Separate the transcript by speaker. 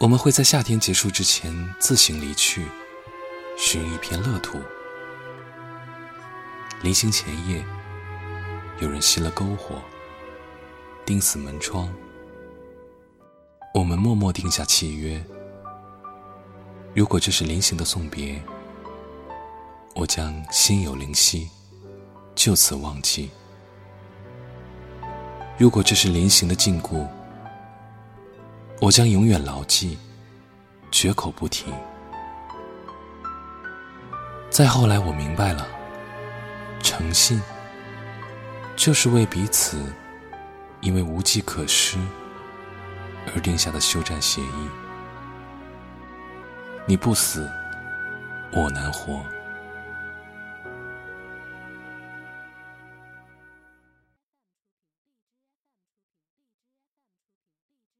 Speaker 1: 我们会在夏天结束之前自行离去，寻一片乐土。临行前夜，有人熄了篝火，钉死门窗。我们默默定下契约：如果这是临行的送别，我将心有灵犀，就此忘记；如果这是临行的禁锢，我将永远牢记，绝口不提。再后来，我明白了，诚信就是为彼此因为无计可施而定下的休战协议。你不死，我难活。